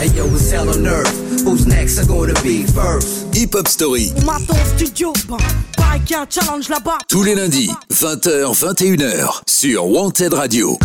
Hey yo, it's hell on earth. Who's next? Are gonna be first? Hip Hop Story. On m'attend au studio, bah, y a un challenge là-bas. Tous les lundis, 20h, 21h, sur Wanted Radio.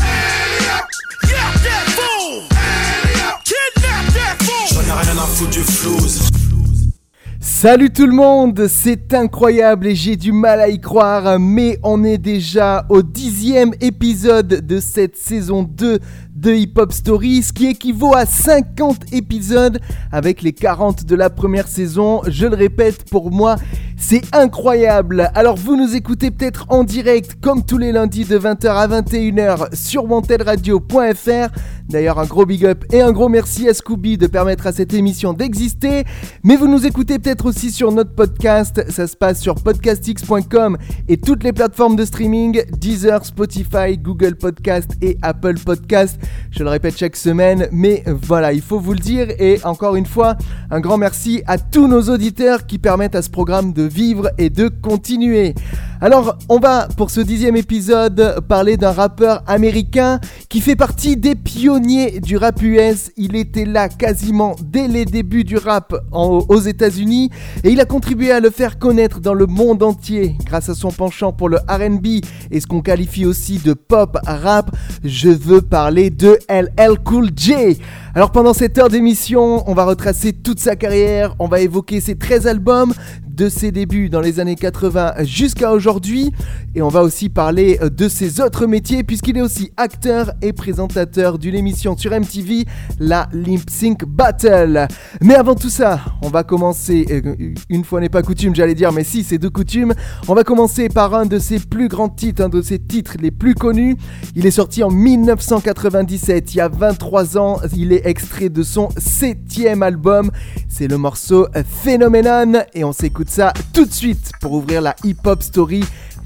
Salut tout le monde, c'est incroyable et j'ai du mal à y croire, mais on est déjà au dixième épisode de cette saison 2 de Hip Hop Story, ce qui équivaut à 50 épisodes avec les 40 de la première saison. Je le répète, pour moi, c'est incroyable. Alors vous nous écoutez peut-être en direct comme tous les lundis de 20h à 21h sur wantedradio.fr. D'ailleurs un gros big up et un gros merci à Scooby de permettre à cette émission d'exister. Mais vous nous écoutez peut-être aussi sur notre podcast. Ça se passe sur podcastx.com et toutes les plateformes de streaming Deezer, Spotify, Google Podcast et Apple Podcast. Je le répète chaque semaine, mais voilà, il faut vous le dire. Et encore une fois, un grand merci à tous nos auditeurs qui permettent à ce programme de vivre et de continuer. Alors, on va pour ce dixième épisode parler d'un rappeur américain qui fait partie des pionniers du rap US. Il était là quasiment dès les débuts du rap aux États-Unis et il a contribué à le faire connaître dans le monde entier grâce à son penchant pour le RB et ce qu'on qualifie aussi de pop rap. Je veux parler de LL Cool J. Alors pendant cette heure d'émission, on va retracer toute sa carrière, on va évoquer ses 13 albums, de ses débuts dans les années 80 jusqu'à aujourd'hui. Et on va aussi parler de ses autres métiers, puisqu'il est aussi acteur et présentateur d'une émission sur MTV, la Limp Sync Battle. Mais avant tout ça, on va commencer, euh, une fois n'est pas coutume, j'allais dire, mais si, c'est de coutume. On va commencer par un de ses plus grands titres, un de ses titres les plus connus. Il est sorti en 1997, il y a 23 ans. Il est extrait de son septième album. C'est le morceau Phenomenon et on s'écoute ça tout de suite pour ouvrir la hip-hop story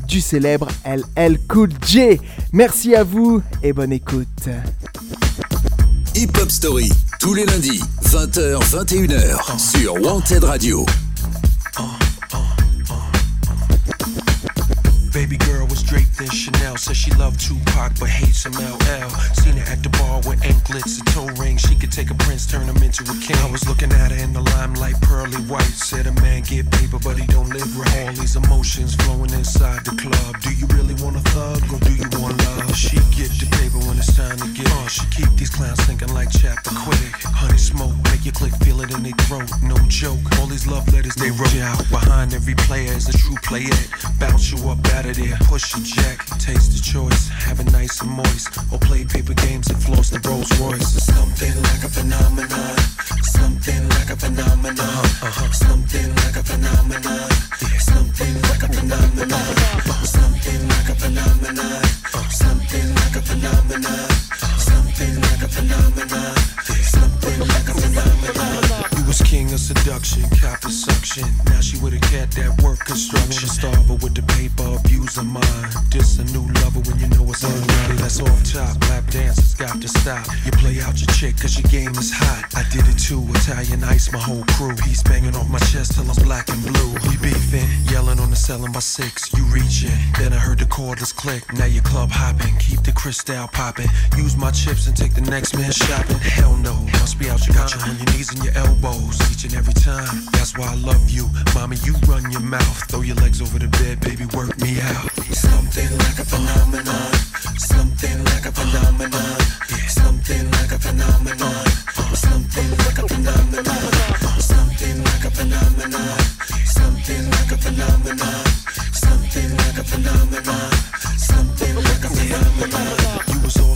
du célèbre LL Cool J. Merci à vous et bonne écoute. Hip Hop Story, tous les lundis, 20h, 21h, sur Wanted Radio. Baby girl was draped in Chanel. Said she loved Tupac but hates some LL. Seen her at the bar with anklets and toe rings. She could take a prince, turn him into a king. I was looking at her in the limelight, pearly white. Said a man get paper, but he don't live right. All these emotions flowing inside the club. Do you really want a thug or do you want love? She get the paper when it's time to get on. She keep these clowns thinking like chapter quick. Honey smoke, make you click feel it in their throat. No joke. All these love letters they wrote out. Behind every player is a true player. Bounce you up out of there, push a jack, taste the choice, have it nice and moist, or play paper games and floss the Rolls Royce. Something like a phenomenon, something like a phenomenon, uh-huh. something like a phenomenon, something like a phenomenon, something like a phenomenon, something like a phenomenon, something like a phenomenon, something like a phenomenon. Was king of seduction, cop of suction. Now she with a cat that work construction. I Wanna starve her with the paper, abuse her mind. This a new lover when you know it's unright. That's off top, lap dancers got to stop. You play out your chick cause your game is hot. I did it too, Italian ice, my whole crew. He's banging off my chest till I'm black and blue. We beefing, yelling on the selling by six. You reaching, then I heard the cordless click. Now you club hopping, keep the crystal popping. Use my chips and take the next man shopping. Hell no, must be out your got you on your knees and your elbows each and every time. That's why I love you, mommy. You run your mouth, throw your legs over the bed, baby. Work me out. Something like a phenomenon, something like a phenomenon, something like a phenomenon, something like a phenomenon, something like a phenomenon, something like a phenomenon, something like a phenomenon, something like a phenomenon.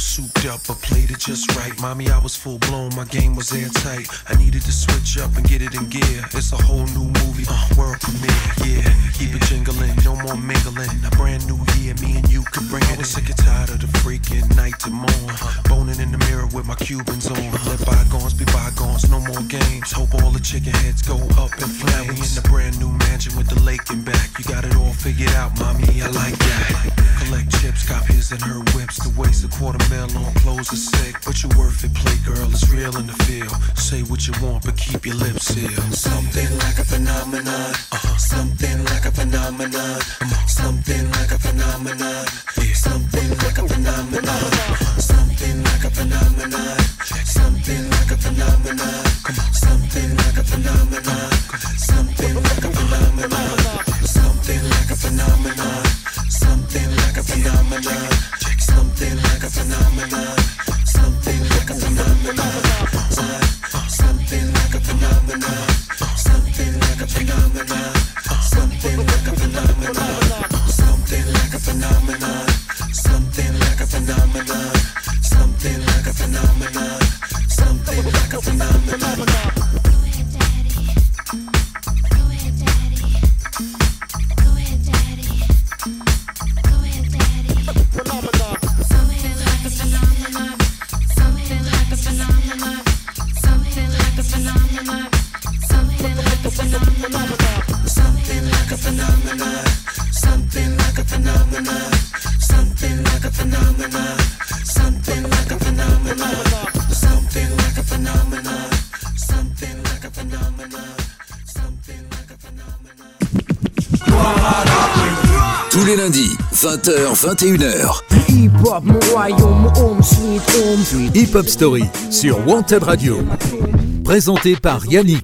Souped up, but played it just right. Mommy, I was full blown, my game was airtight. I needed to switch up and get it in gear. It's a whole new movie, uh, world premiere. Yeah, keep it jingling, no more mingling. A brand new year, me and you could bring it. I was sick and tired of the freaking night to morn. Boning in the mirror with my Cubans on. Let bygones be bygones, no more games. Hope all the chicken heads go up in flames. We in the brand new mansion with the lake in back. You got it all figured out, mommy. I like that. Collect chips, cop his and her whips. To waste a quarter smell on clothes is sick, but you're worth it. Play girl, it's real in the field. Say what you want, but keep your lips sealed. Something like a phenomenon. Uh-huh. Something like a phenomenon. Something like a phenomenon. Yeah. Something like a phenomenon. Uh-huh. Something like a phenomenon. Something like a phenomenon. Something like a phenomenon. Something like a phenomenon. Something like a phenomenon. Something like a phenomenon. Something like a phenomenon. Something like a phenomenon. Something like a phenomenon. Something like a phenomenon. Something like a phenomenon. Something like a phenomenon. Something like a phenomenon. Something like a phenomenon. 20h, 21h. Hip-hop, mon royaume, home sweet home. Hip Hop Story sur Wanted Radio. Présenté par Yannick.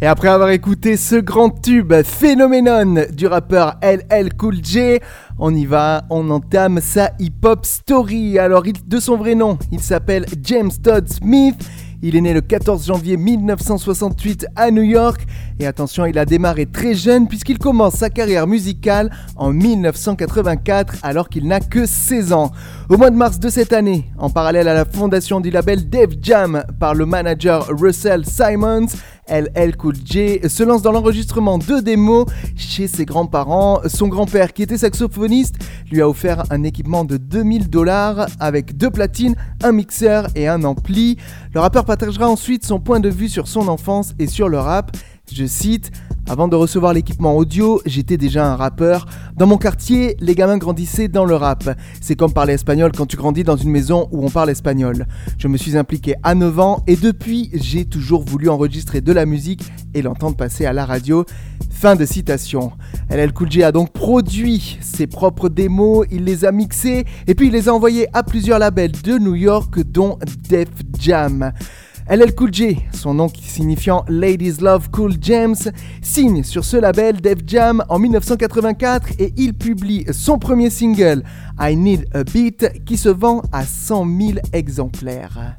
Et après avoir écouté ce grand tube phénoménon du rappeur LL Cool J, on y va, on entame sa hip-hop story. Alors, il- de son vrai nom, il s'appelle James Todd Smith. Il est né le 14 janvier 1968 à New York. Et attention, il a démarré très jeune puisqu'il commence sa carrière musicale en 1984 alors qu'il n'a que 16 ans. Au mois de mars de cette année, en parallèle à la fondation du label Def Jam par le manager Russell Simons, LL Cool J se lance dans l'enregistrement de démos chez ses grands-parents. Son grand-père, qui était saxophoniste, lui a offert un équipement de 2000 dollars avec deux platines, un mixeur et un ampli. Le rappeur partagera ensuite son point de vue sur son enfance et sur le rap. Je cite Avant de recevoir l'équipement audio, j'étais déjà un rappeur. Dans mon quartier, les gamins grandissaient dans le rap. C'est comme parler espagnol quand tu grandis dans une maison où on parle espagnol. Je me suis impliqué à 9 ans et depuis, j'ai toujours voulu enregistrer de la musique et l'entendre passer à la radio. Fin de citation. LL Cool a donc produit ses propres démos, il les a mixés et puis il les a envoyés à plusieurs labels de New York dont Def Jam. LL Cool J, son nom signifiant Ladies Love Cool James, signe sur ce label Def Jam en 1984 et il publie son premier single, I Need a Beat, qui se vend à 100 000 exemplaires.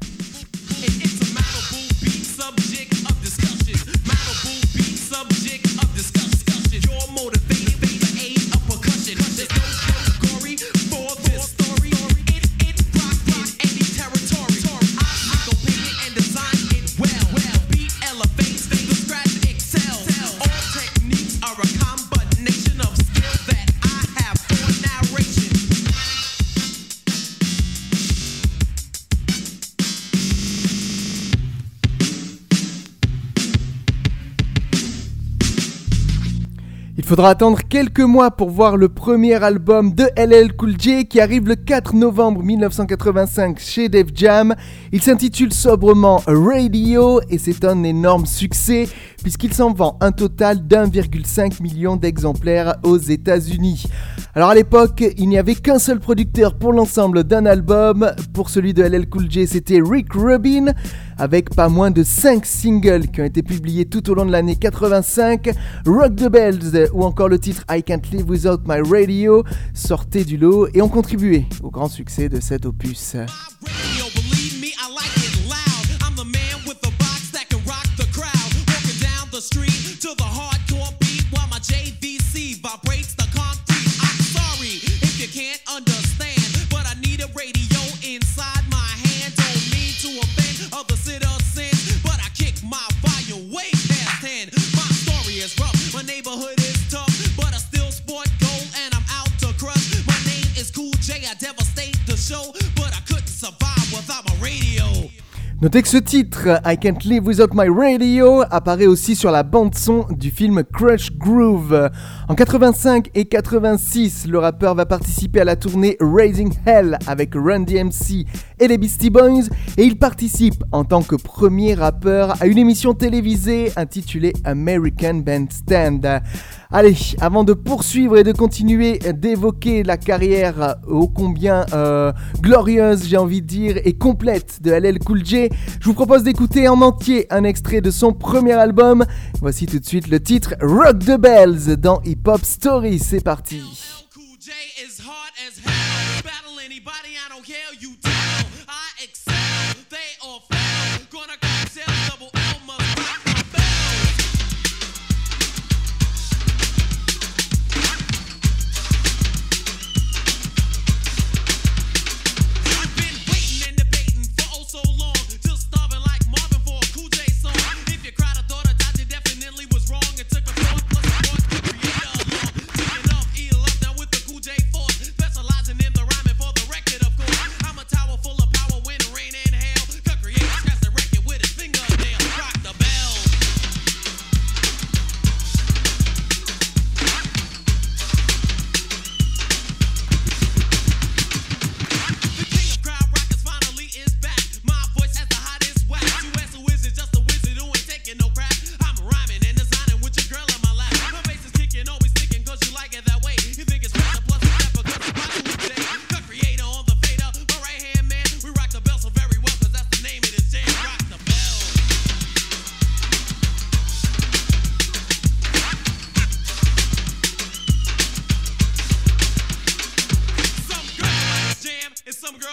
Il faudra attendre quelques mois pour voir le premier album de LL Cool J qui arrive le 4 novembre 1985 chez Def Jam. Il s'intitule sobrement Radio et c'est un énorme succès puisqu'il s'en vend un total d'1,5 million d'exemplaires aux États-Unis. Alors à l'époque, il n'y avait qu'un seul producteur pour l'ensemble d'un album. Pour celui de LL Cool J, c'était Rick Rubin avec pas moins de 5 singles qui ont été publiés tout au long de l'année 85. Rock the Bells ou encore le titre I Can't Live Without My Radio sortaient du lot et ont contribué au grand succès de cet opus. Notez que ce titre, I Can't Live Without My Radio, apparaît aussi sur la bande-son du film Crush Groove. En 85 et 86, le rappeur va participer à la tournée Raising Hell avec Run DMC et les Beastie Boys et il participe en tant que premier rappeur à une émission télévisée intitulée American Bandstand. Allez, avant de poursuivre et de continuer d'évoquer la carrière ô combien euh, glorieuse, j'ai envie de dire, et complète de LL Cool J, je vous propose d'écouter en entier un extrait de son premier album. Voici tout de suite le titre Rock the Bells dans Hip Hop Story. C'est parti.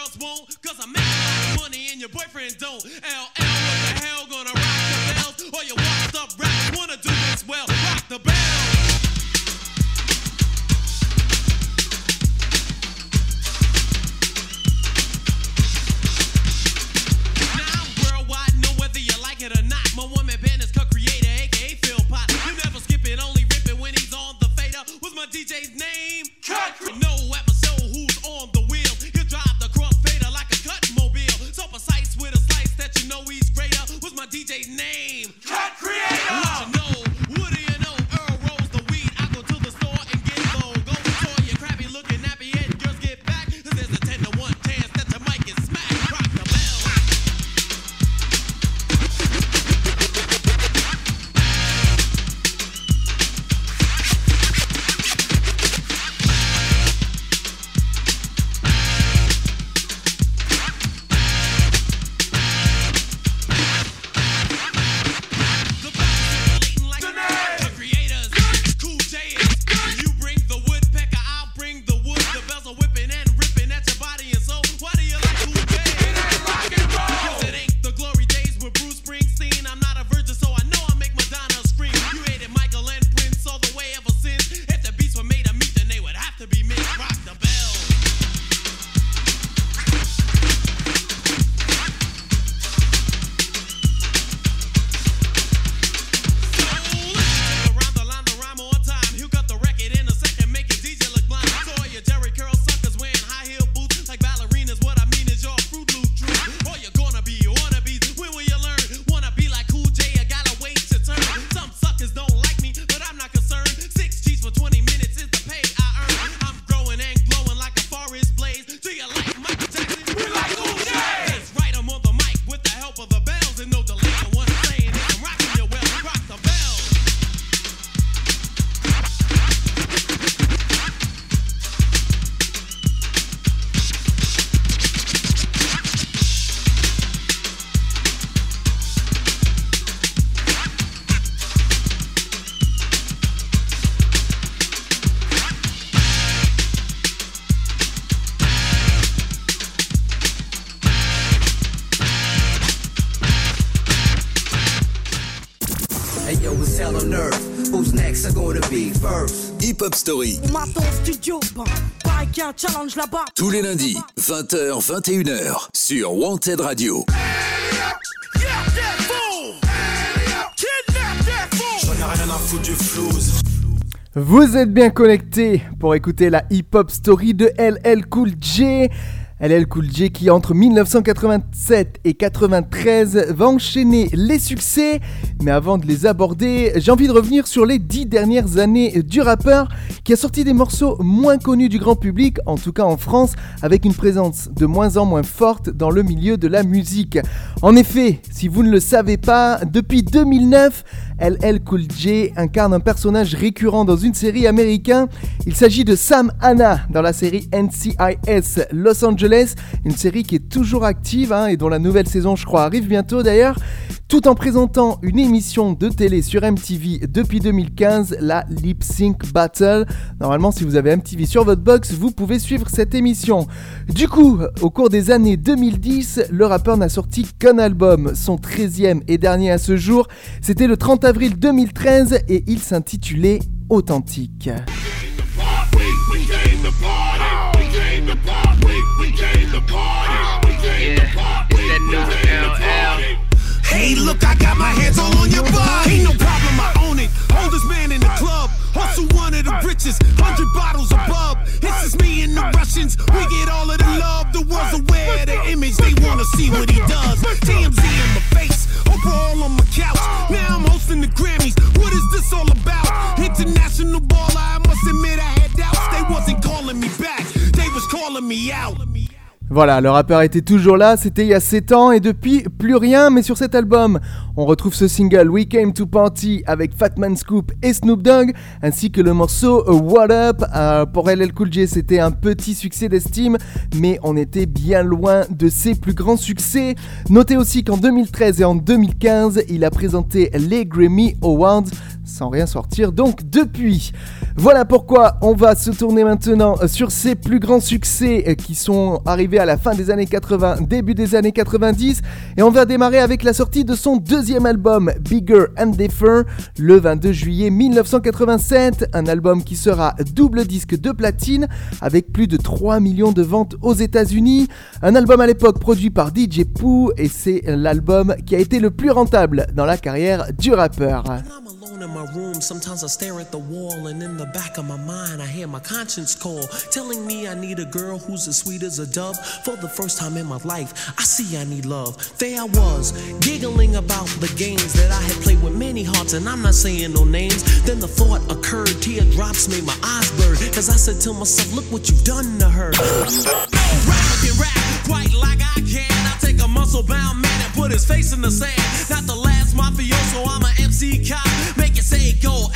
girls won't, cause I'm making money and your boyfriend don't. LL, what the hell gonna rock the bells? Or your washed up rap wanna do this well? Rock the bells. First? Hip Hop Story, Maton studio, pareil qu'il y a un challenge là-bas. tous les lundis, 20h, 21h, sur Wanted Radio. Vous êtes bien connectés pour écouter la hip-hop story de LL Cool J. LL Cool J qui entre 1987 et 93 va enchaîner les succès. Mais avant de les aborder, j'ai envie de revenir sur les dix dernières années du rappeur qui a sorti des morceaux moins connus du grand public, en tout cas en France, avec une présence de moins en moins forte dans le milieu de la musique. En effet, si vous ne le savez pas, depuis 2009, LL Cool J incarne un personnage récurrent dans une série américaine. Il s'agit de Sam Hanna dans la série NCIS Los Angeles, une série qui est toujours active hein, et dont la nouvelle saison, je crois, arrive bientôt d'ailleurs. Tout en présentant une émission de télé sur MTV depuis 2015, la Lip Sync Battle. Normalement, si vous avez MTV sur votre box, vous pouvez suivre cette émission. Du coup, au cours des années 2010, le rappeur n'a sorti qu'un album, son 13e et dernier à ce jour. C'était le 30 avril 2013 et il s'intitulait Authentique. Hey, look, I got my hands all on your body. Ain't no problem, I own it. Oldest man in the club. Also one of the richest. Hundred bottles above. It's just me and the Russians. We get all of the love. The world's aware of the image. They wanna see what he does. TMZ in my face. Overall on my couch. Now I'm hosting the Grammys. What is this all about? International baller. I must admit I had doubts. They wasn't calling me back. They was calling me out. Voilà, le rappeur était toujours là, c'était il y a 7 ans et depuis plus rien, mais sur cet album, on retrouve ce single We Came to Party avec Fatman Scoop et Snoop Dogg, ainsi que le morceau What Up. Euh, pour LL Cool J, c'était un petit succès d'estime, mais on était bien loin de ses plus grands succès. Notez aussi qu'en 2013 et en 2015, il a présenté les Grammy Awards. sans rien sortir donc depuis. Voilà pourquoi on va se tourner maintenant sur ses plus grands succès qui sont arrivés à la fin des années 80, début des années 90 et on va démarrer avec la sortie de son deuxième album Bigger and Differ le 22 juillet 1987, un album qui sera double disque de platine avec plus de 3 millions de ventes aux États-Unis, un album à l'époque produit par DJ Pooh et c'est l'album qui a été le plus rentable dans la carrière du rappeur. The back of my mind, I hear my conscience call, telling me I need a girl who's as sweet as a dove. For the first time in my life, I see I need love. There I was, giggling about the games that I had played with many hearts, and I'm not saying no names. Then the thought occurred, teardrops made my eyes burn, cause I said to myself, Look what you've done to her. Rap can rap quite like I can. I take a muscle bound man and put his face in the sand. Not the last mafioso, I'm a MC cop. Make it say go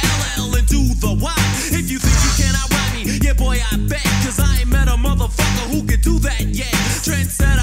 I bet. Cause I ain't met a motherfucker who can do that yet. Trendsetter,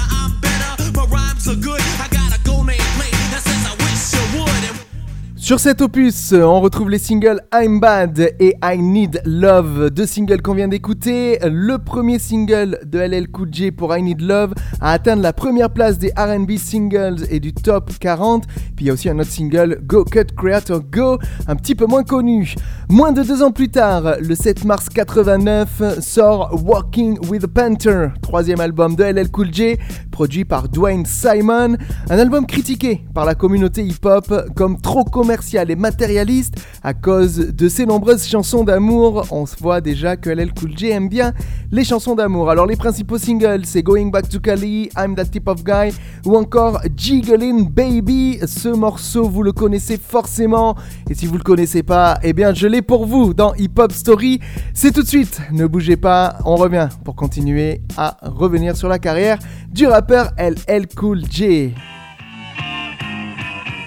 Sur cet opus, on retrouve les singles I'm Bad et I Need Love, deux singles qu'on vient d'écouter. Le premier single de LL Cool J pour I Need Love a atteint la première place des R&B singles et du top 40. Puis il y a aussi un autre single, Go Cut Creator Go, un petit peu moins connu. Moins de deux ans plus tard, le 7 mars 89, sort Walking with a Panther, troisième album de LL Cool J, produit par Dwayne Simon, un album critiqué par la communauté hip-hop comme trop commercial et matérialiste à cause de ses nombreuses chansons d'amour. On se voit déjà que LL Cool J aime bien les chansons d'amour. Alors les principaux singles, c'est Going Back to Cali, I'm That Type of Guy ou encore Jiggling Baby. Ce morceau, vous le connaissez forcément et si vous le connaissez pas, eh bien je l'ai pour vous dans Hip Hop Story. C'est tout de suite, ne bougez pas, on revient pour continuer à revenir sur la carrière du rappeur LL Cool J.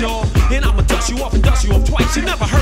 y'all. And I'ma dust you off and dust you off twice. You never heard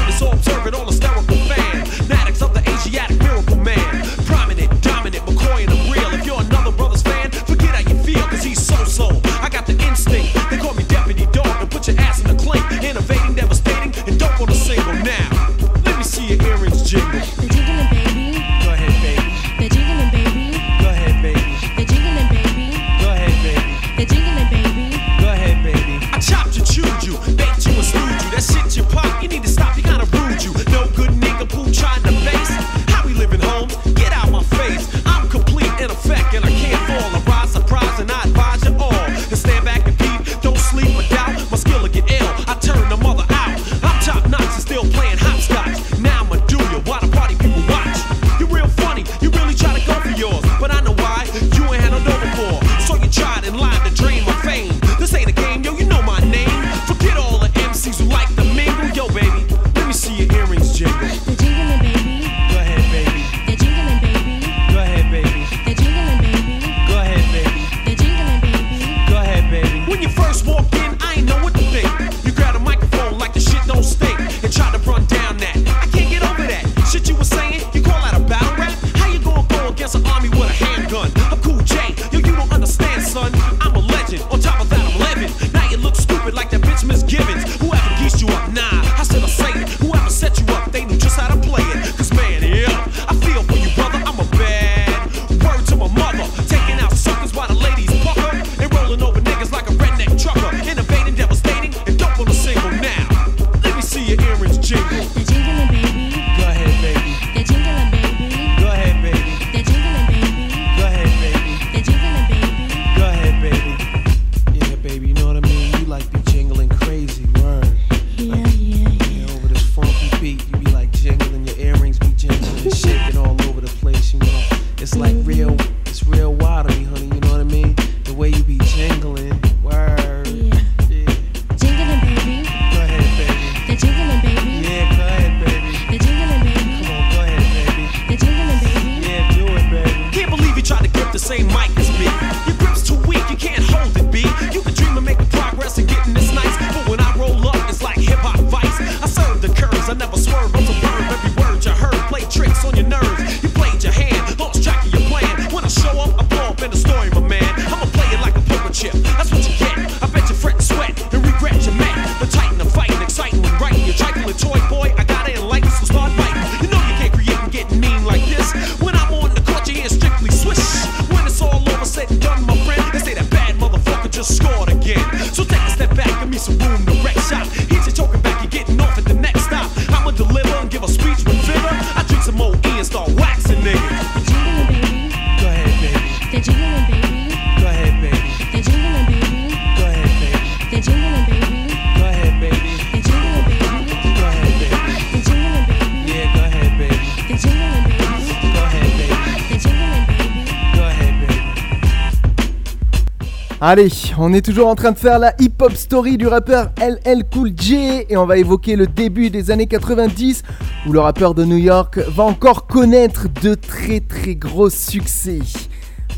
on est toujours en train de faire la hip-hop story du rappeur LL Cool J et on va évoquer le début des années 90 où le rappeur de New York va encore connaître de très très gros succès.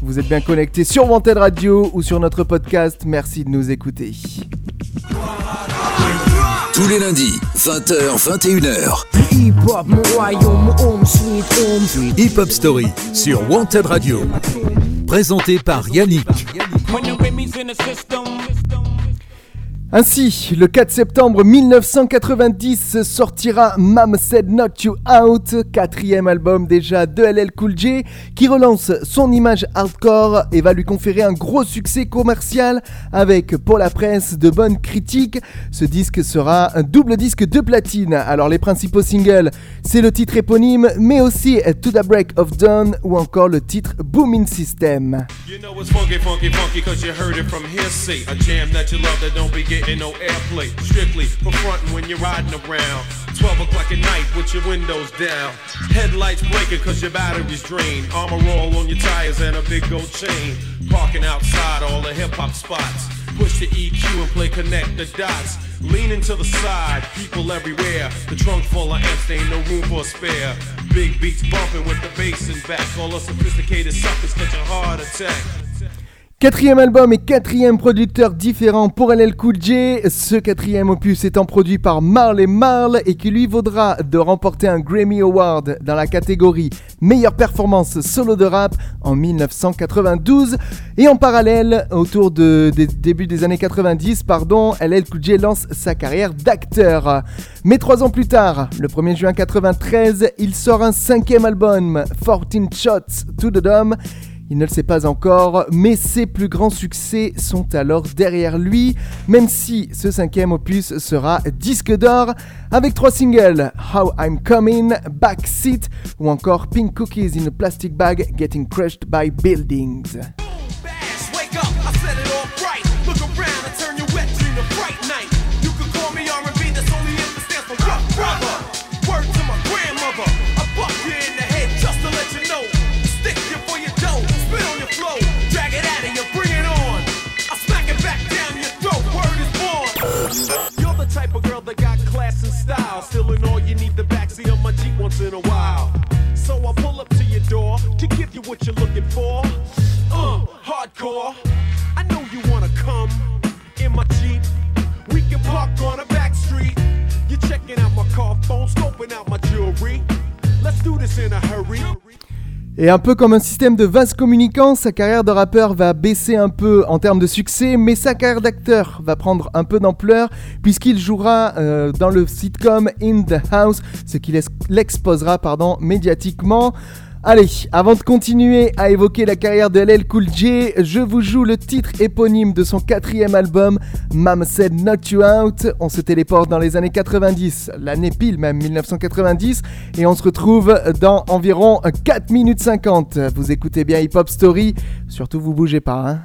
Vous êtes bien connectés sur Wanted Radio ou sur notre podcast, merci de nous écouter. Tous les lundis, 20h, 21h. Hip hop, mon royaume, home sweet home. Sweet Hip Hop Story sur Wanted Radio. Présenté par Yannick. When the Remy's in the system. Ainsi, le 4 septembre 1990 sortira Mam Said Not You Out, quatrième album déjà de LL Cool J, qui relance son image hardcore et va lui conférer un gros succès commercial avec, pour la presse, de bonnes critiques. Ce disque sera un double disque de platine. Alors les principaux singles, c'est le titre éponyme, mais aussi To the Break of Dawn ou encore le titre Booming System. You know getting no airplay. Strictly for frontin' when you're riding around. 12 o'clock at night with your windows down. Headlights blinking cause your battery's drained. Armor all on your tires and a big gold chain. Parking outside all the hip hop spots. Push the EQ and play connect the dots. Leaning to the side, people everywhere. The trunk full of amps, ain't no room for a spare. Big beats bumping with the bass in back. All the sophisticated suckers catch a heart attack. Quatrième album et quatrième producteur différent pour LL Cool. Ce quatrième opus étant produit par Marley Marl et qui lui vaudra de remporter un Grammy Award dans la catégorie meilleure performance solo de rap en 1992. Et en parallèle, autour de, des débuts des années 90, pardon, LL Cool J lance sa carrière d'acteur. Mais trois ans plus tard, le 1er juin 93, il sort un cinquième album, 14 Shots to the Dome. Il ne le sait pas encore, mais ses plus grands succès sont alors derrière lui, même si ce cinquième opus sera disque d'or avec trois singles How I'm Coming, Backseat ou encore Pink Cookies in a Plastic Bag Getting Crushed by Buildings. Et un peu comme un système de vase communicant, sa carrière de rappeur va baisser un peu en termes de succès, mais sa carrière d'acteur va prendre un peu d'ampleur puisqu'il jouera euh, dans le sitcom In the House, ce qui l'ex- l'exposera pardon, médiatiquement. Allez, avant de continuer à évoquer la carrière de LL Cool J, je vous joue le titre éponyme de son quatrième album, Mam Said Not You Out. On se téléporte dans les années 90, l'année pile même 1990, et on se retrouve dans environ 4 minutes 50. Vous écoutez bien Hip Hop Story, surtout vous bougez pas. Hein.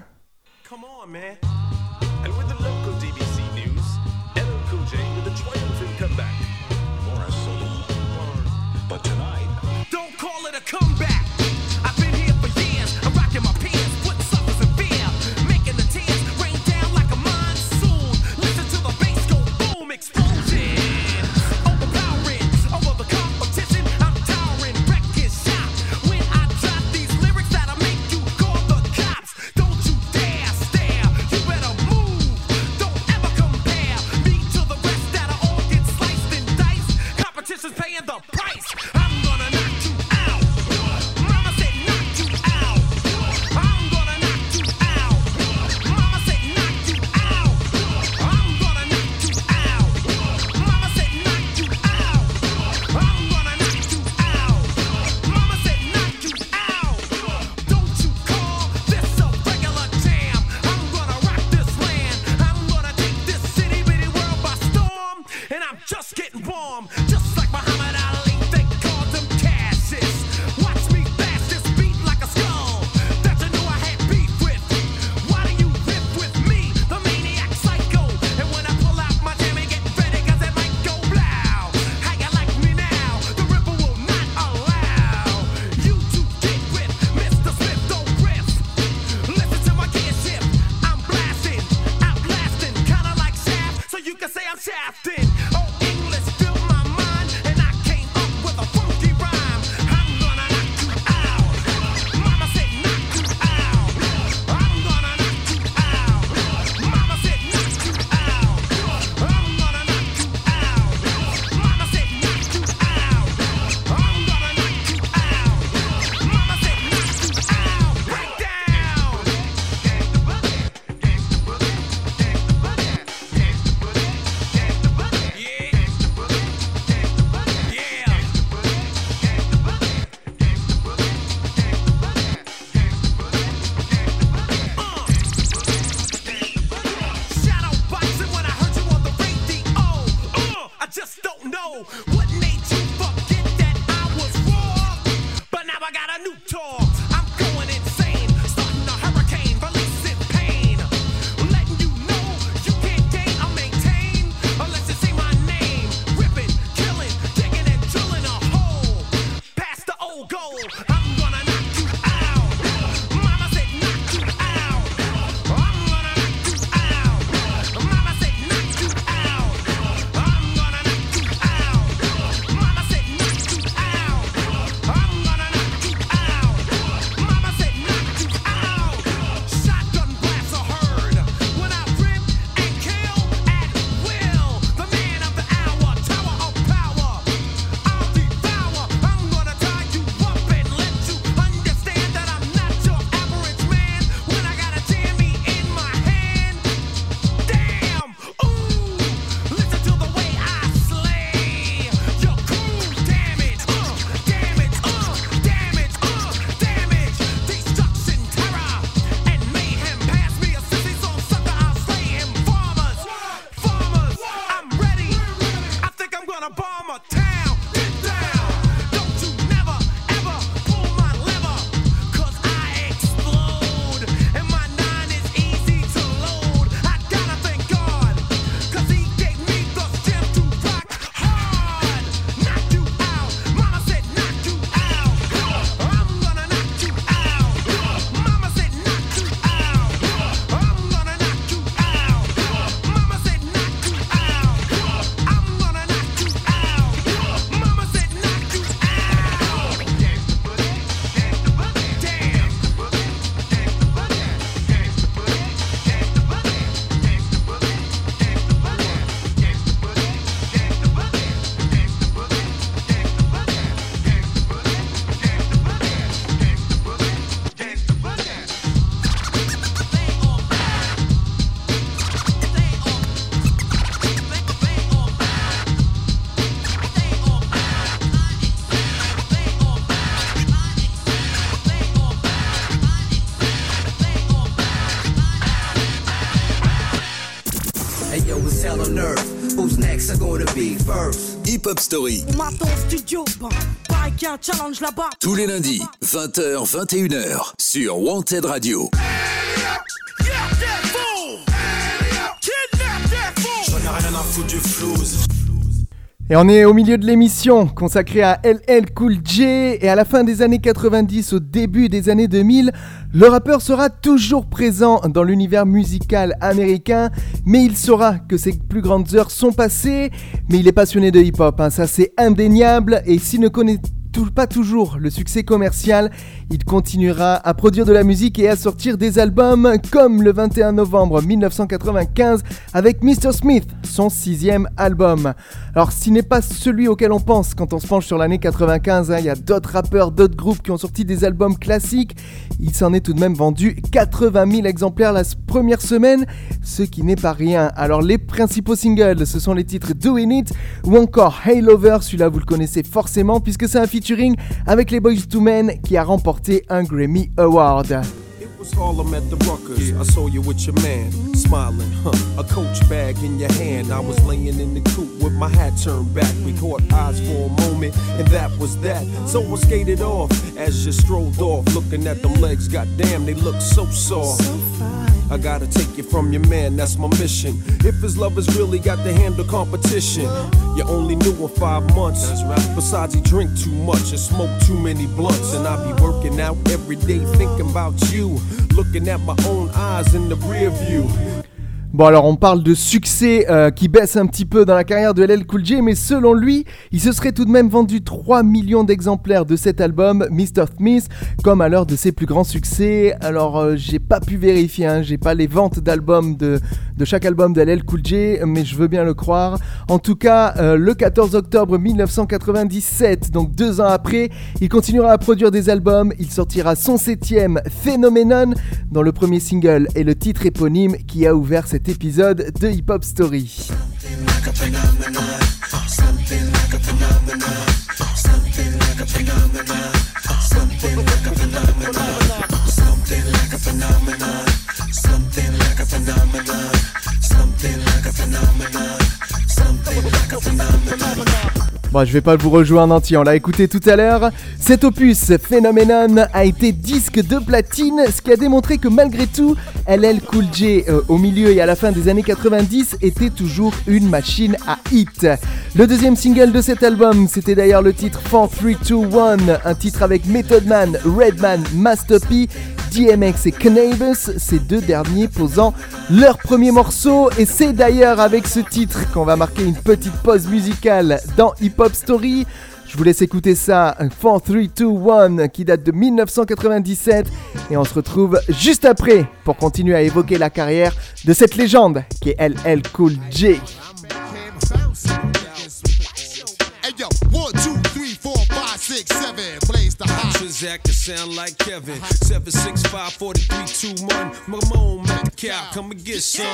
I'm un challenge là-bas. tous les lundis, 20h, 21h, sur Wanted Radio. Et on est au milieu de l'émission consacrée à LL Cool J et à la fin des années 90 au début des années 2000, le rappeur sera toujours présent dans l'univers musical américain, mais il saura que ses plus grandes heures sont passées, mais il est passionné de hip-hop, hein, ça c'est indéniable, et s'il ne connaît pas toujours le succès commercial, il continuera à produire de la musique et à sortir des albums comme le 21 novembre 1995 avec Mr. Smith, son sixième album. Alors s'il n'est pas celui auquel on pense quand on se penche sur l'année 95, hein, il y a d'autres rappeurs, d'autres groupes qui ont sorti des albums classiques, il s'en est tout de même vendu 80 000 exemplaires la première semaine, ce qui n'est pas rien. Alors les principaux singles, ce sont les titres Doing It ou encore Hey Lover, celui-là vous le connaissez forcément puisque c'est un featuring avec les Boys to Men qui a remporté un Grammy Award. It was Harlem at the Ruckers. I saw you with your man, smiling, huh? A coach bag in your hand. I was laying in the coop with my hat turned back. We caught eyes for a moment, and that was that. So I skated off as you strolled off, looking at them legs. Goddamn, they look so soft. I gotta take you from your man, that's my mission. If his lovers really got to handle competition, you only knew him five months. Besides, he drink too much and smoke too many blunts. And I be working out every day thinking about you. Looking at my own eyes in the rear view. Bon alors on parle de succès euh, qui baisse un petit peu dans la carrière de LL Cool J, mais selon lui, il se serait tout de même vendu 3 millions d'exemplaires de cet album, Mr. Smith, comme à l'heure de ses plus grands succès. Alors euh, j'ai pas pu vérifier, hein, j'ai pas les ventes d'albums de, de chaque album de LL Cool J, mais je veux bien le croire. En tout cas, euh, le 14 octobre 1997, donc deux ans après, il continuera à produire des albums, il sortira son septième Phenomenon, dont le premier single est le titre éponyme qui a ouvert épisode de Hip Hop Story. Bon, je vais pas vous rejouer en entier, on l'a écouté tout à l'heure. Cet opus, Phenomenon, a été disque de platine, ce qui a démontré que malgré tout, LL Cool J, euh, au milieu et à la fin des années 90, était toujours une machine à hit. Le deuxième single de cet album, c'était d'ailleurs le titre 4321, un titre avec Method Man, Redman, Master P, DMX et Cannabis, ces deux derniers posant leur premier morceau. Et c'est d'ailleurs avec ce titre qu'on va marquer une petite pause musicale dans Hip Hop Story. Je vous laisse écouter ça, 4321 qui date de 1997 et on se retrouve juste après pour continuer à évoquer la carrière de cette légende qui est LL Cool J. Six, seven. Transact to sound like Kevin. 765 4321. Mamone Metcalf, come and get some.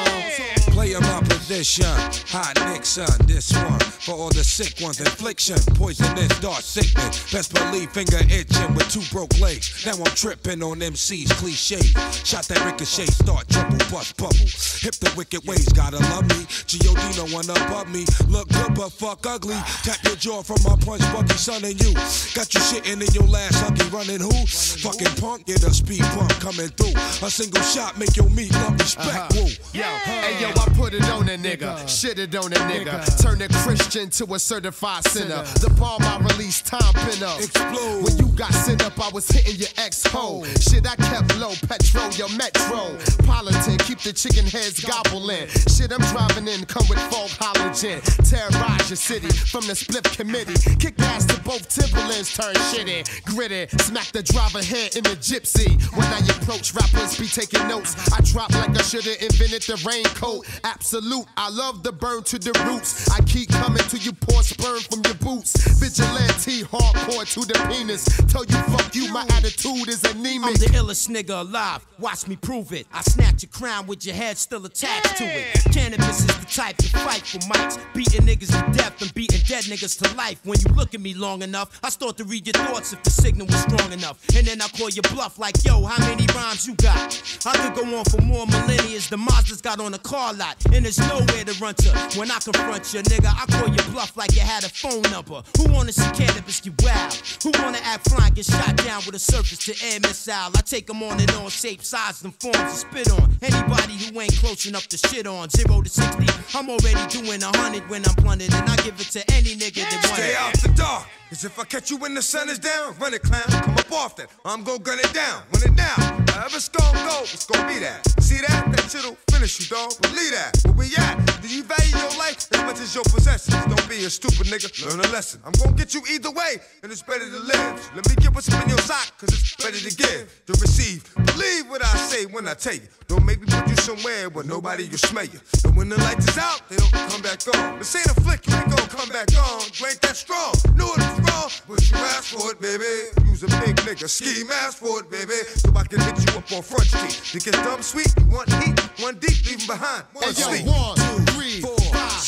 Player my position, hot Nixon, this one for all the sick ones, infliction, poisonous, dark sickness. Best believe finger itching with two broke legs. Now I'm tripping on MC's cliche. Shot that ricochet, start trouble, bust bubble. Hip the wicked ways, gotta love me. G.O.D. no one above me. Look good but fuck ugly. Tap your jaw from my punch, Bucky, son, and you. Got you shitting in your last huggy, running who? Fucking punk, get a speed bump coming through. A single shot make your meat lump respect. Uh-huh. Woo. Yo, hey yo, I put it on a nigga, shit it on a nigga. Turn a Christian to a certified sinner. The bomb I released, time pin up. Explode. When you got sent up, I was hitting your ex hoe. Oh. Shit, I kept low, petrol, your metro. Politan, keep the chicken heads gobbling. Shit, I'm driving in, come with folk halogen. Terrorize your city from the split committee. Kick ass to both Timberlands, turn shitty. Gritty, smack the driver head in the gypsy. When I approach, rappers be taking notes. I drop like I should've invented the raincoat. Absolute, I love the burn to the roots. I keep coming to you, pour sperm from your boots. Vigilante, hardcore to the penis. Tell you fuck you, my attitude is anemic. I'm the illest nigga alive. Watch me prove it. I snatch your crown with your head still attached to it. Cannabis is the type to fight for mics. Beating niggas to death and beating dead niggas to life. When you look at me long enough, I start to read your thoughts if the signal was strong enough. And then I call your bluff like, yo, how many rhymes you got? I could go on for more millennia. The Mazda's got on a car lot. And there's nowhere to run to. When I confront you, nigga, I call your bluff like you had a phone number. Who wanna see cannabis get wild? Who wanna act fly and get shot down with a surface to air missile? I take them on and on, shape, size, and forms to spit on. Anybody who ain't close enough to shit on. Zero to 60, I'm already doing a hundred when I'm blunted. And I give it to any nigga that want Stay out the dark. Cause if I catch you when the sun is down, run it, clown. Come up off that. I'm gon' gun it down. Run it down. However it's gon' go, it's gon' be that. See that? That shit'll finish you, dog. Believe that. Where we at? Life as much as your possessions? Don't be a stupid nigga. Learn a lesson. I'm gonna get you either way, and it's better to live. Let me get what's up in your sock, cause it's better to give than receive. Believe what I say when I tell you. Don't make me put you somewhere where nobody can smell you. And when the lights is out, they don't come back on. This ain't a flick, you ain't gon' come back on. You ain't that strong. Knew it was wrong, but you asked for it, baby. Use a big nigga, ski mask for it, baby. So I can hit you up on front street. To get dumb sweet, want heat, one deep, leave 'em behind. One Hey yo, sleep. one, two, three, four,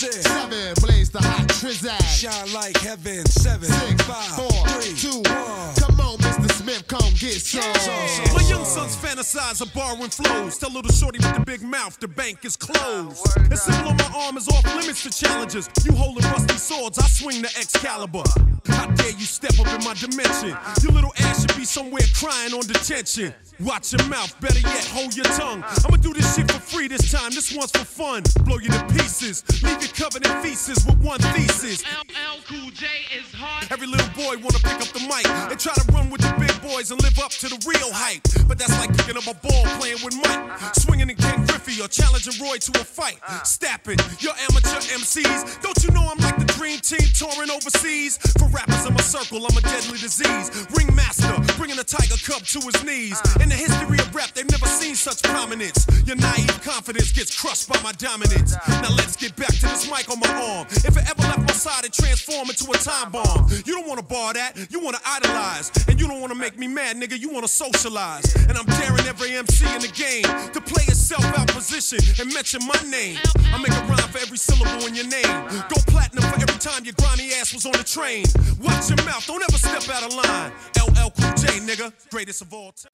six. seven. Blaze the hot trizag. Shine like heaven, seven, Six, five, four, three, two, one. Come on, Mr. Smith, come get some. My young sons fantasize of borrowing flows. Tell little shorty with the big mouth, the bank is closed. The symbol on my arm is off limits to challenges. You holding rusty swords, I swing the Excalibur. How dare you step up in my dimension? Your little ass should be somewhere crying on detention. Watch your mouth, better yet, hold your tongue. I'ma do this shit for free this time, this one's for fun. Blow you to pieces, leave you covered in feces with one thesis. LL Cool J is hard. Every little boy wanna pick up the mic and try to run with the big boys and live up to the real hype. But that's like picking up a ball playing with Mike, swinging in Ken Griffey or challenging Roy to a fight. Stapping your amateur MCs. Don't you know I'm like the dream team touring overseas? For rappers in my circle, I'm a deadly disease. Ringmaster, bringing a tiger cub to his knees. In the history of rap, they've never seen such prominence. Your naive confidence gets crushed by my dominance. Now let's get back to this mic on my arm. If it ever left my side, it transformed into a time bomb. You don't wanna bar that, you wanna idolize. And you don't wanna make me mad, nigga, you wanna socialize. And I'm daring every MC in the game to play itself out position and mention my name. I make a rhyme for every syllable in your name. Go platinum for every time your grimy ass was on the train. Watch your mouth, don't ever step out of line. LL Cool J, nigga, greatest of all time.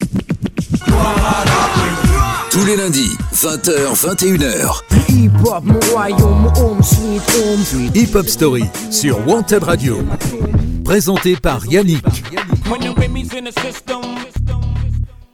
Tous les lundis, 20h, 21h. Hip hop, mon royaume, home sweet home. Hip Hop Story sur Wanted Radio. Présenté par Yannick.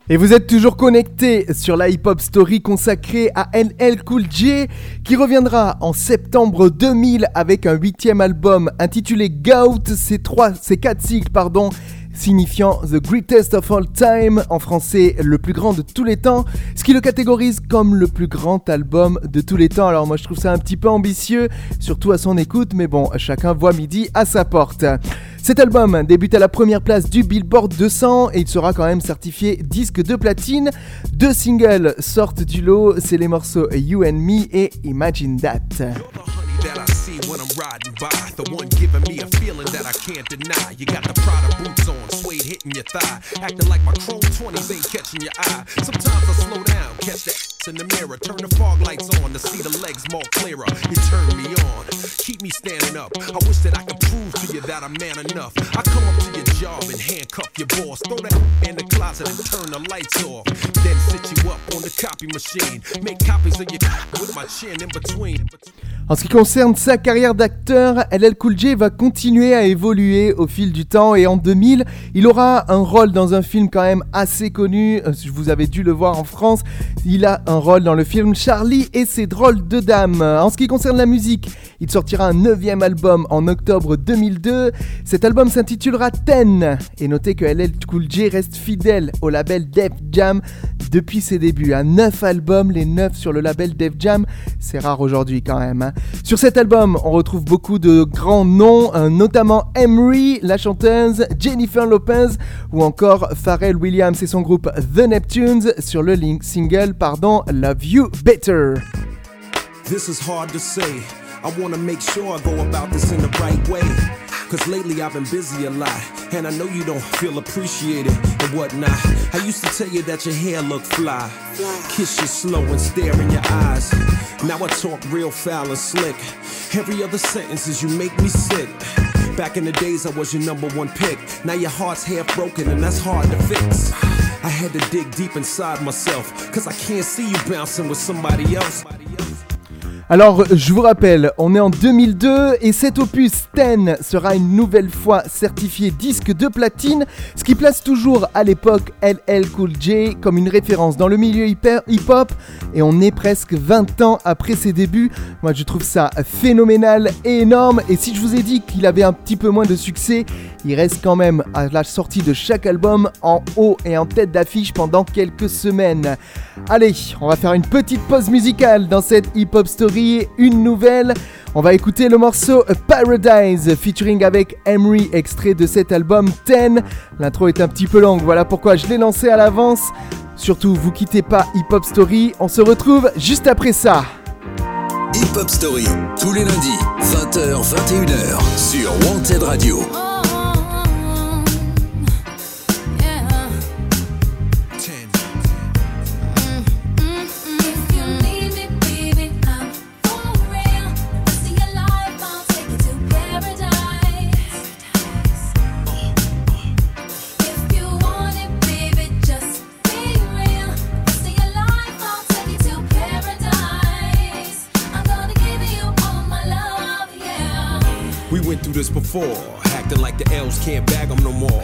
Et vous êtes toujours connectés sur la hip-hop story consacrée à LL Cool J qui reviendra en septembre 2000 avec un huitième album intitulé Gout, ces trois, ces quatre cycles, pardon, signifiant The Greatest of All Time, en français le plus grand de tous les temps, ce qui le catégorise comme le plus grand album de tous les temps. Alors moi je trouve ça un petit peu ambitieux, surtout à son écoute, mais bon, chacun voit midi à sa porte. Cet album débute à la première place du Billboard 200 et il sera quand même certifié disque de platine. Deux singles sortent du lot, c'est les morceaux You and Me et Imagine That. By. The one giving me a feeling that I can't deny. You got the Prada boots on, suede hitting your thigh. Acting like my chrome 20s ain't catching your eye. Sometimes I slow down, catch that in the mirror. Turn the fog lights on to see the legs more clearer. You turn me on, keep me standing up. I wish that I could prove to you that I'm man enough. I come up to your job and handcuff your boss. Throw that in the closet and turn the lights off. Then sit you up on the copy machine. Make copies of your with my chin in between. En ce qui concerne sa carrière d'acteur, LL Cool J va continuer à évoluer au fil du temps et en 2000, il aura un rôle dans un film quand même assez connu, euh, vous avez dû le voir en France, il a un rôle dans le film Charlie et ses drôles de dames. En ce qui concerne la musique, il sortira un neuvième album en octobre 2002, cet album s'intitulera Ten et notez que LL Cool J reste fidèle au label Def Jam depuis ses débuts. À 9 albums, les 9 sur le label Def Jam, c'est rare aujourd'hui quand même. hein. Sur cet album, on retrouve beaucoup de grands noms, euh, notamment Emery, la chanteuse, Jennifer Lopez ou encore Pharrell Williams et son groupe The Neptunes sur le single pardon, Love You Better. This is hard to say. I wanna make sure I go about this in the right way. Cause lately I've been busy a lot. And I know you don't feel appreciated whatnot. I used to tell you that your hair looked fly. Kiss you slow and stare in your eyes. Now I talk real foul and slick. Every other sentence is you make me sick. Back in the days I was your number one pick. Now your heart's half broken and that's hard to fix. I had to dig deep inside myself. Cause I can't see you bouncing with somebody else. Alors, je vous rappelle, on est en 2002 et cet opus 10 sera une nouvelle fois certifié disque de platine, ce qui place toujours à l'époque LL Cool J comme une référence dans le milieu hip-hop et on est presque 20 ans après ses débuts. Moi, je trouve ça phénoménal et énorme et si je vous ai dit qu'il avait un petit peu moins de succès, il reste quand même à la sortie de chaque album en haut et en tête d'affiche pendant quelques semaines. Allez, on va faire une petite pause musicale dans cette hip-hop story, une nouvelle. On va écouter le morceau Paradise featuring avec Emery, extrait de cet album 10. L'intro est un petit peu longue, voilà pourquoi je l'ai lancé à l'avance. Surtout, vous quittez pas Hip-Hop Story, on se retrouve juste après ça. Hip Hop Story, tous les lundis, 20h, 21h, sur Wanted Radio. We went through this before, acting like the elves can't bag them no more.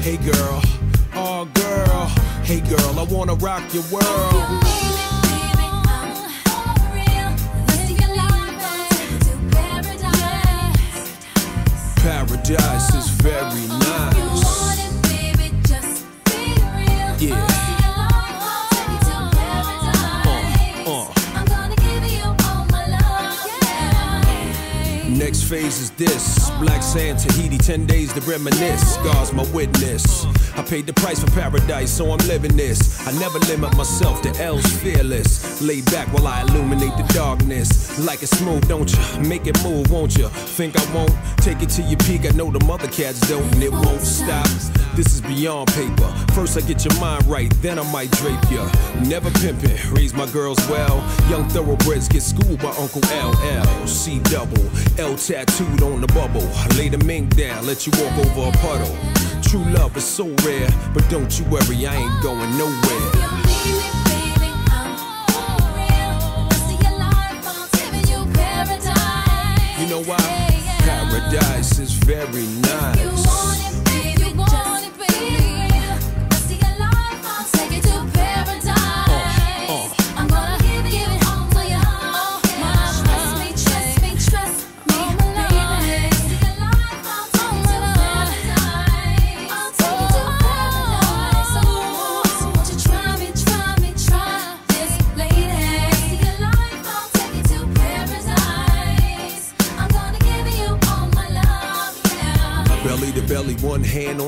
Hey, girl. Oh, girl. Hey, girl, I wanna rock your world. Paradise is very nice. Yeah. Uh, Next phase is this. Black sand, Tahiti, 10 days to reminisce. God's my witness. I paid the price for paradise, so I'm living this. I never limit myself to L's fearless. Lay back while I illuminate the darkness. Like it smooth, don't you? Make it move, won't you? Think I won't? Take it to your peak. I know the mother cats don't, and it won't stop. This is beyond paper. First I get your mind right, then I might drape ya. Never pimping, raise my girls well. Young thoroughbreds get schooled by Uncle LL. C double, L tattooed on the bubble. I lay the mink down, let you walk over a puddle. True love is so rare, but don't you worry, I ain't going nowhere. You know why? Paradise is very nice.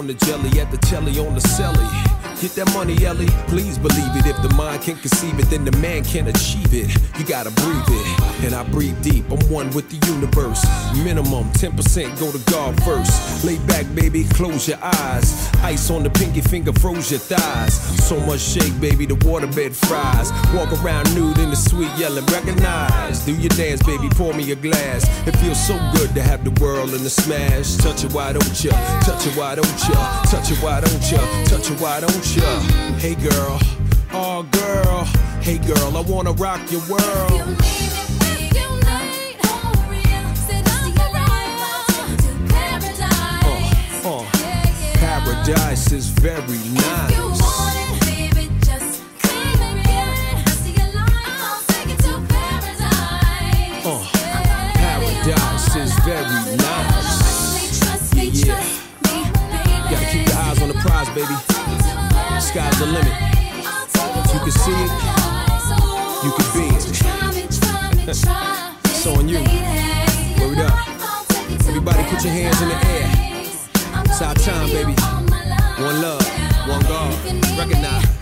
On the jelly, at the telly on the celly. Get that money, Ellie. Please believe it. If the mind can conceive it, then the man can achieve it. You gotta breathe it. And I breathe deep. I'm one with the universe. Minimum 10% go to God first. Lay back, baby, close your eyes. Ice on the pinky finger froze your thighs. So much shake, baby, the waterbed fries. Walk around nude in the sweet yelling, recognize. Do your dance, baby, pour me a glass. It feels so good to have the world in the smash. Touch it, why don't ya? Touch it, why don't ya? Touch it, why don't ya? Touch it, why don't ya? Hey girl, oh girl, hey girl, I wanna rock your world. Uh, paradise is very nice. Paradise is very nice. Yeah. Gotta keep your eyes on the prize, baby. Sky's the limit. You can see it, you can be it. it's on you. Word up. Everybody put your hands in the air. It's our time, baby. One love, one God. Recognize.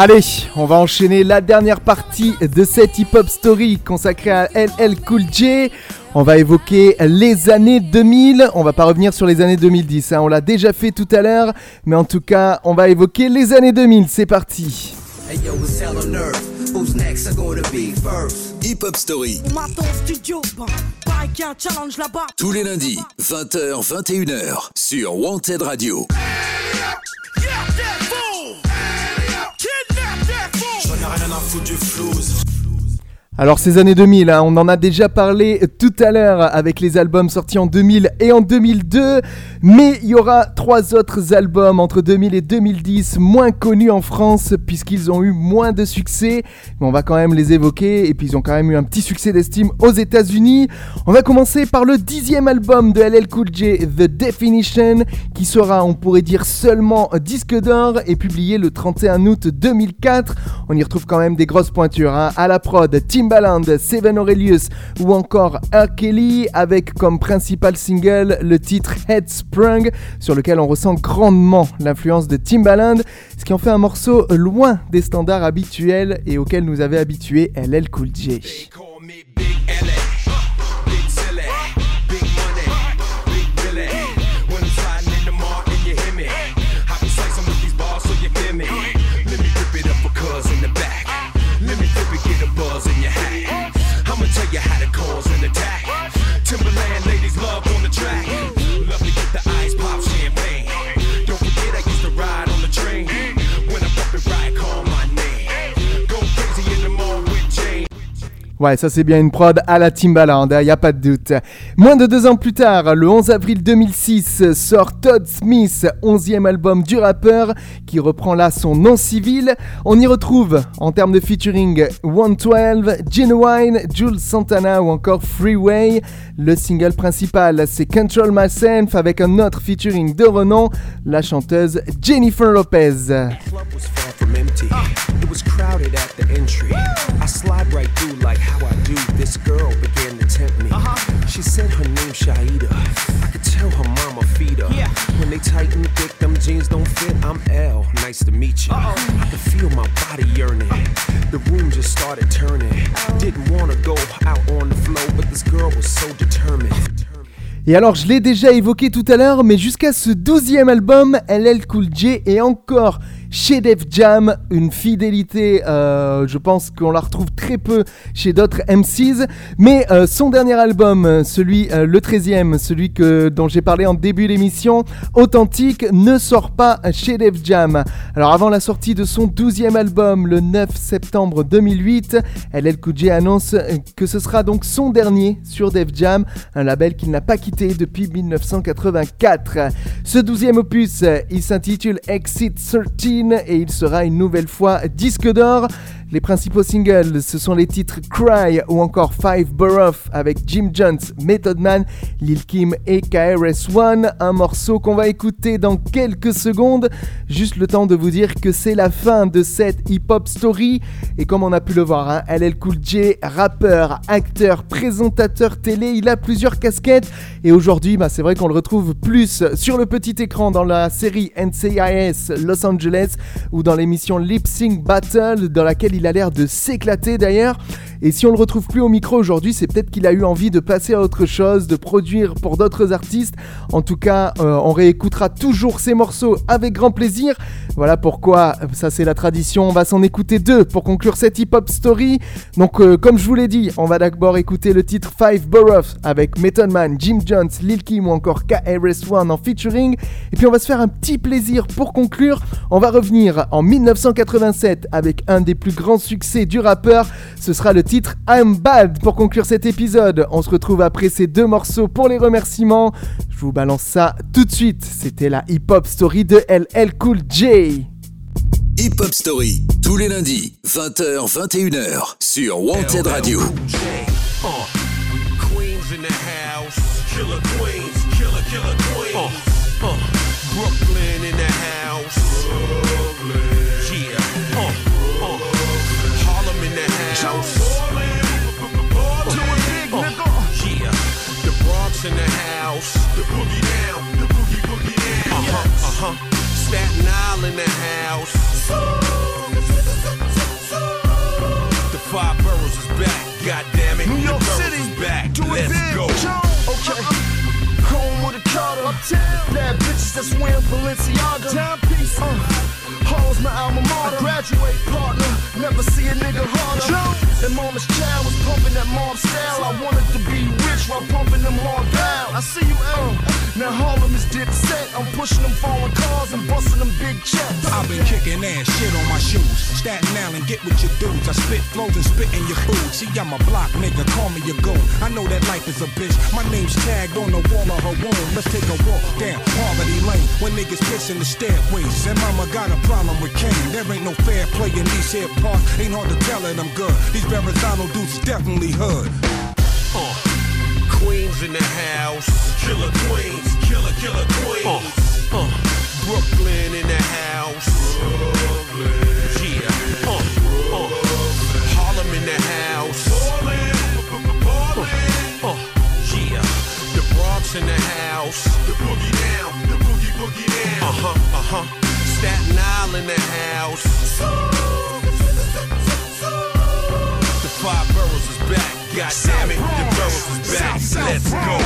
Allez, on va enchaîner la dernière partie de cette hip-hop story consacrée à LL Cool J. On va évoquer les années 2000. On va pas revenir sur les années 2010. hein, On l'a déjà fait tout à l'heure. Mais en tout cas, on va évoquer les années 2000. C'est parti. Hey yo, it's hell on earth. Who's next? I'm gonna be first. Hip Hop Story, studio, challenge là-bas. tous les lundis, 20h, 21h, sur Wanted Radio. garfo de flusa. Alors ces années 2000, hein, on en a déjà parlé tout à l'heure avec les albums sortis en 2000 et en 2002, mais il y aura trois autres albums entre 2000 et 2010 moins connus en France puisqu'ils ont eu moins de succès, mais on va quand même les évoquer et puis ils ont quand même eu un petit succès d'estime aux États-Unis. On va commencer par le dixième album de LL Cool J, The Definition, qui sera, on pourrait dire seulement disque d'or et publié le 31 août 2004. On y retrouve quand même des grosses pointures, hein. à la prod Tim Timbaland, Seven Aurelius ou encore. Kelly avec comme principal single le titre Headsprung sur lequel on ressent grandement l'influence de Timbaland, ce qui en fait un morceau loin des standards habituels et auxquels nous avait habitué LL Cool J. Ouais, ça c'est bien une prod à la Timbaland, il y a pas de doute. Moins de deux ans plus tard, le 11 avril 2006, sort Todd Smith, 11e album du rappeur, qui reprend là son nom civil. On y retrouve, en termes de featuring, 112, Genuine, Jules Santana ou encore Freeway. Le single principal, c'est Control Myself avec un autre featuring de renom, la chanteuse Jennifer Lopez. was slide right like how I do. This girl began to tempt me. She said her name Shaida. I could tell her mama feed her. When they tighten thick, them jeans don't fit. I'm L. Nice to meet you. I could feel my body yearning. The room just started turning. Didn't wanna go out on the floor, but this girl was so determined. Et alors, je l'ai déjà évoqué tout à l'heure, mais jusqu'à ce douzième album, LL Cool J est encore chez Def Jam, une fidélité, euh, je pense qu'on la retrouve très peu chez d'autres MCs, mais euh, son dernier album, celui, euh, le 13e, celui que, dont j'ai parlé en début d'émission, Authentique, ne sort pas chez Def Jam. Alors avant la sortie de son douzième album, le 9 septembre 2008, LL Cool annonce que ce sera donc son dernier sur Def Jam, un label qu'il n'a pas quitté depuis 1984. Ce douzième opus, il s'intitule Exit 13 et il sera une nouvelle fois disque d'or. Les principaux singles, ce sont les titres Cry ou encore Five Borough avec Jim Jones, Method Man, Lil Kim et KRS-One. Un morceau qu'on va écouter dans quelques secondes. Juste le temps de vous dire que c'est la fin de cette hip-hop story. Et comme on a pu le voir, hein, LL Cool J, rappeur, acteur, présentateur télé, il a plusieurs casquettes. Et aujourd'hui, bah, c'est vrai qu'on le retrouve plus sur le petit écran dans la série NCIS Los Angeles ou dans l'émission Lip Sync Battle dans laquelle il a l'air de s'éclater d'ailleurs. Et si on le retrouve plus au micro aujourd'hui, c'est peut-être qu'il a eu envie de passer à autre chose, de produire pour d'autres artistes. En tout cas, euh, on réécoutera toujours ses morceaux avec grand plaisir. Voilà pourquoi, ça c'est la tradition, on va s'en écouter deux pour conclure cette hip-hop story. Donc euh, comme je vous l'ai dit, on va d'abord écouter le titre Five Boroughs avec Method Man, Jim Jones, Lil Kim ou encore KRS-One en featuring. Et puis on va se faire un petit plaisir pour conclure. On va revenir en 1987 avec un des plus grands succès du rappeur. Ce sera le titre I'm Bad pour conclure cet épisode. On se retrouve après ces deux morceaux pour les remerciements. Je vous balance ça tout de suite. C'était la hip-hop story de LL Cool J. Hip Hop Story, tous les lundis, 20h, 21h, sur Wanted Radio. Uh, Queens huh. Uh. Staten Island in the house. The five boroughs is back. God damn it. New York the City, is back. do it Let's big, go. Okay. Home with a Carter. Uptown. Bad bitches that's wearing Balenciaga. Timepiece. Uh, Hall's my alma mater. I graduate partner. Never see a nigga harder. And mama's child was pumping that mob style. I wanted to be rich while pumping them hard down. I see you out. Uh, now Harlem is dip set. I'm pushing them foreign cars and busting them big checks. I've been kicking ass, shit on my shoes. Staten Island, get with your dudes. I spit flows and spit in your food. See, I'm a block nigga, call me a goon. I know that life is a bitch. My name's tagged on the wall of her womb. Let's take a walk down Poverty Lane when niggas pissing the stairways. And mama got a problem with Kane. There ain't no fair play in these here parts. Ain't hard to tell that I'm good. These Verrazano dudes definitely hood. Uh, queens in the house. Killer queens. Killer, killer queens. Uh, uh, Brooklyn in the house. Brooklyn. Yeah. Uh, uh. Harlem in the house. Portland. Uh, uh, yeah. The Bronx in the house. The boogie down. The boogie, boogie down. Uh-huh, uh-huh five boroughs is back. God damn it, the boroughs is back. Let's go.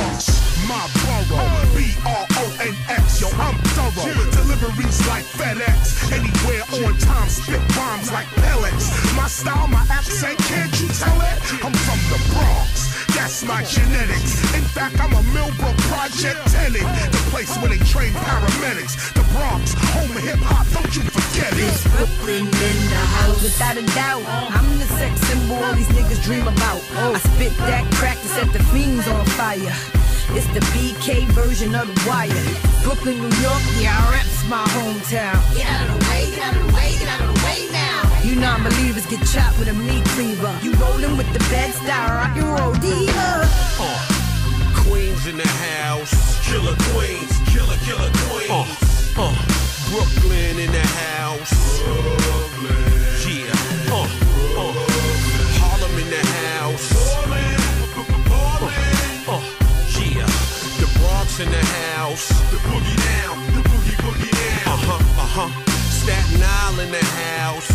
My borough, B R O N X. Yo, I'm thorough. Deliveries like FedEx. Anywhere on time, spit bombs like pellets. My style, my accent, can't you tell it? I'm from the Bronx. That's my genetics. In fact, I'm a Millbrook Project tenant. The place where they train paramedics. The Bronx, home of hip hop, don't you forget it. Brooklyn in the house, without a doubt. I'm the sex symbol all these niggas dream about. I spit that crack to set the fiends on fire. It's the BK version of the wire. Brooklyn, New York, yeah, I reps my hometown. Get out of the way, get out of the way, get out of the way now. You non-believers get chopped with a meat cleaver. You rolling with the bed style, rock and roll diva. Uh, Queens in the house. Killer Queens. Killer, killer Queens. Uh, uh, Brooklyn in the house. Yeah. Bronx in the house. The boogie down. The boogie boogie down. Uh huh. Uh huh. Staten Island in the house.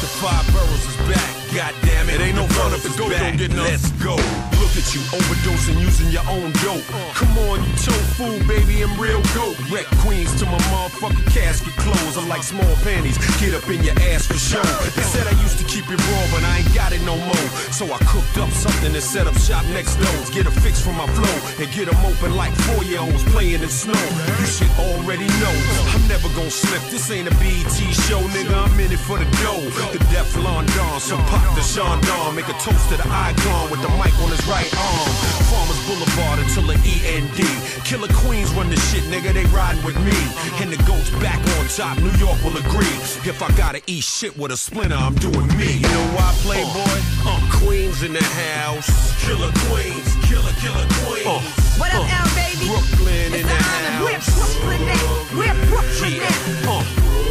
The five boroughs is back. It. It ain't no fun if the dope don't get Let's go. Look at you overdosing using your own dope. Come on, you tofu, baby, I'm real dope. Wreck queens to my motherfucking casket clothes. I'm like small panties. Get up in your ass for show. They said I used to keep it raw, but I ain't got it no more. So I cooked up something and set up shop next door. Get a fix from my flow and get them open like four year olds playing in snow. You should already know. I'm never gonna slip. This ain't a BET show, nigga. I'm in it for the dough. The Deflon Don, so pop the Sean Don. Make a toast to the icon with the mic on his right arm. Farmers Boulevard until the END. Killer Queens run the shit, nigga. They riding with me. And the goats back on top. New York will agree. If I gotta eat shit with a splinter, I'm doing me. You know why, Playboy? Uh, Queens in the house. Killer Queens. Killer, killer Queens. Uh, What up, uh, L, baby? Brooklyn It's in the the honor. We're. Brooklyn at. We're Brooklyn Yeah. Uh,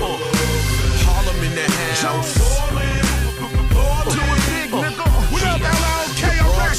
uh, Harlem in the house. Doing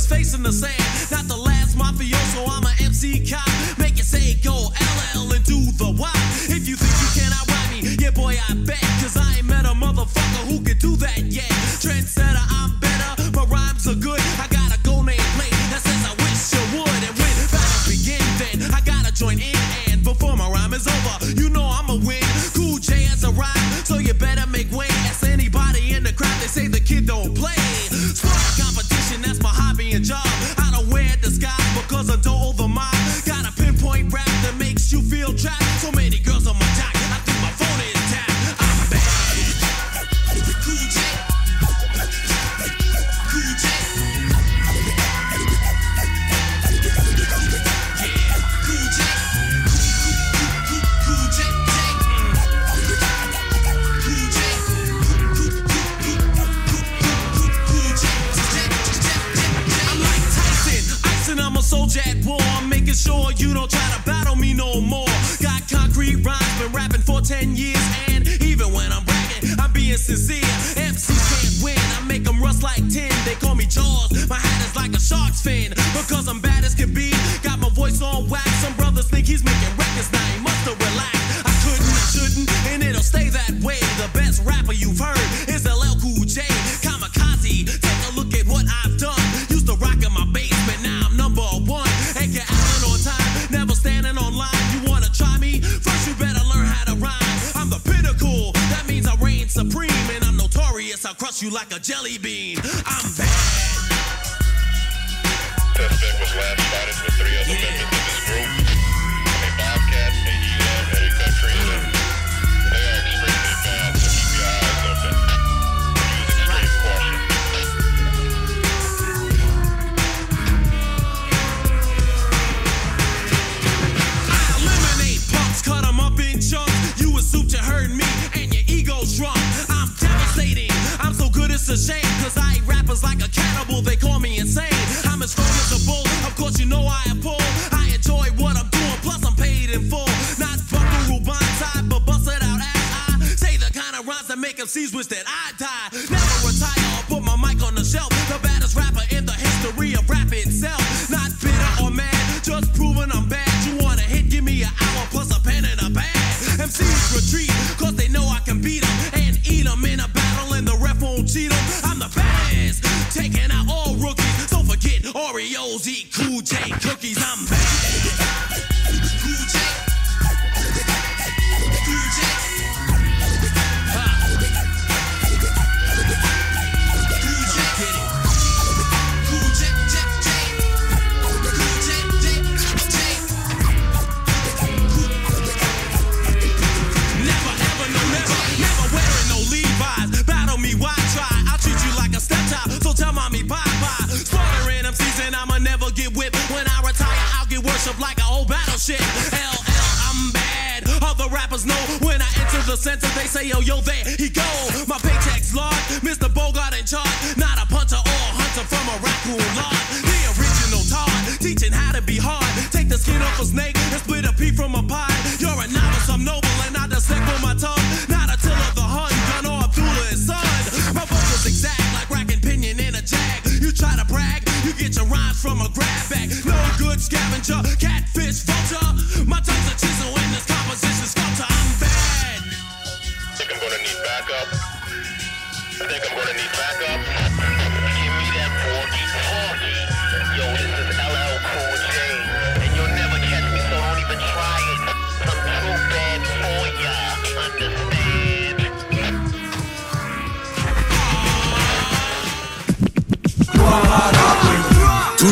His face in the sand. Not the last mafioso, I'm a MC cop. Make it say go LL and do the Y. If you think you cannot ride me, yeah, boy, I bet. Cause I ain't met a motherfucker who could do that yet. Trendsetter, I'm that I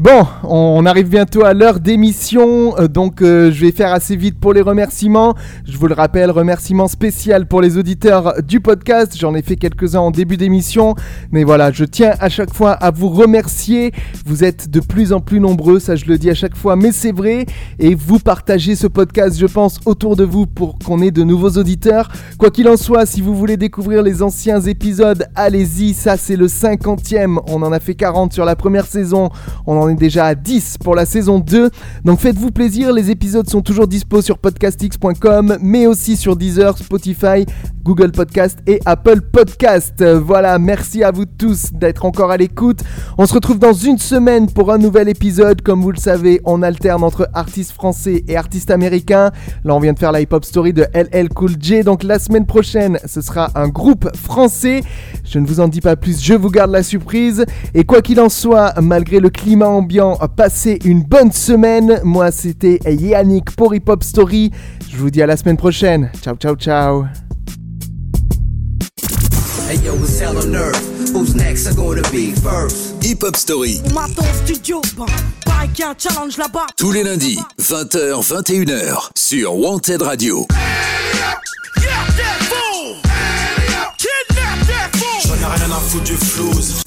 Bon, on arrive bientôt à l'heure d'émission, euh, donc euh, je vais faire assez vite pour les remerciements. Je vous le rappelle, remerciement spécial pour les auditeurs du podcast. J'en ai fait quelques-uns en début d'émission, mais voilà, je tiens à chaque fois à vous remercier. Vous êtes de plus en plus nombreux, ça je le dis à chaque fois, mais c'est vrai. Et vous partagez ce podcast, je pense, autour de vous pour qu'on ait de nouveaux auditeurs. Quoi qu'il en soit, si vous voulez découvrir les anciens épisodes, allez-y. Ça, c'est le 50e. On en a fait 40 sur la première saison. Déjà à 10 pour la saison 2. Donc faites-vous plaisir, les épisodes sont toujours dispo sur podcastx.com, mais aussi sur Deezer, Spotify, Google Podcast et Apple Podcast. Voilà, merci à vous tous d'être encore à l'écoute. On se retrouve dans une semaine pour un nouvel épisode. Comme vous le savez, on alterne entre artistes français et artistes américains. Là, on vient de faire la hip-hop story de LL Cool J. Donc la semaine prochaine, ce sera un groupe français. Je ne vous en dis pas plus, je vous garde la surprise. Et quoi qu'il en soit, malgré le climat ambiant, passez une bonne semaine. Moi, c'était Yannick pour Hip Hop Story. Je vous dis à la semaine prochaine. Ciao, ciao, ciao. Hey yo, it's hell on earth. Who's next? Are gonna be first? Hip Hop Story. On m'attend au studio, pareil qu'il y a un challenge là-bas. Tous les lundis, 20h, 21h sur Wanted Radio. J'en ai rien à foutre du flouze.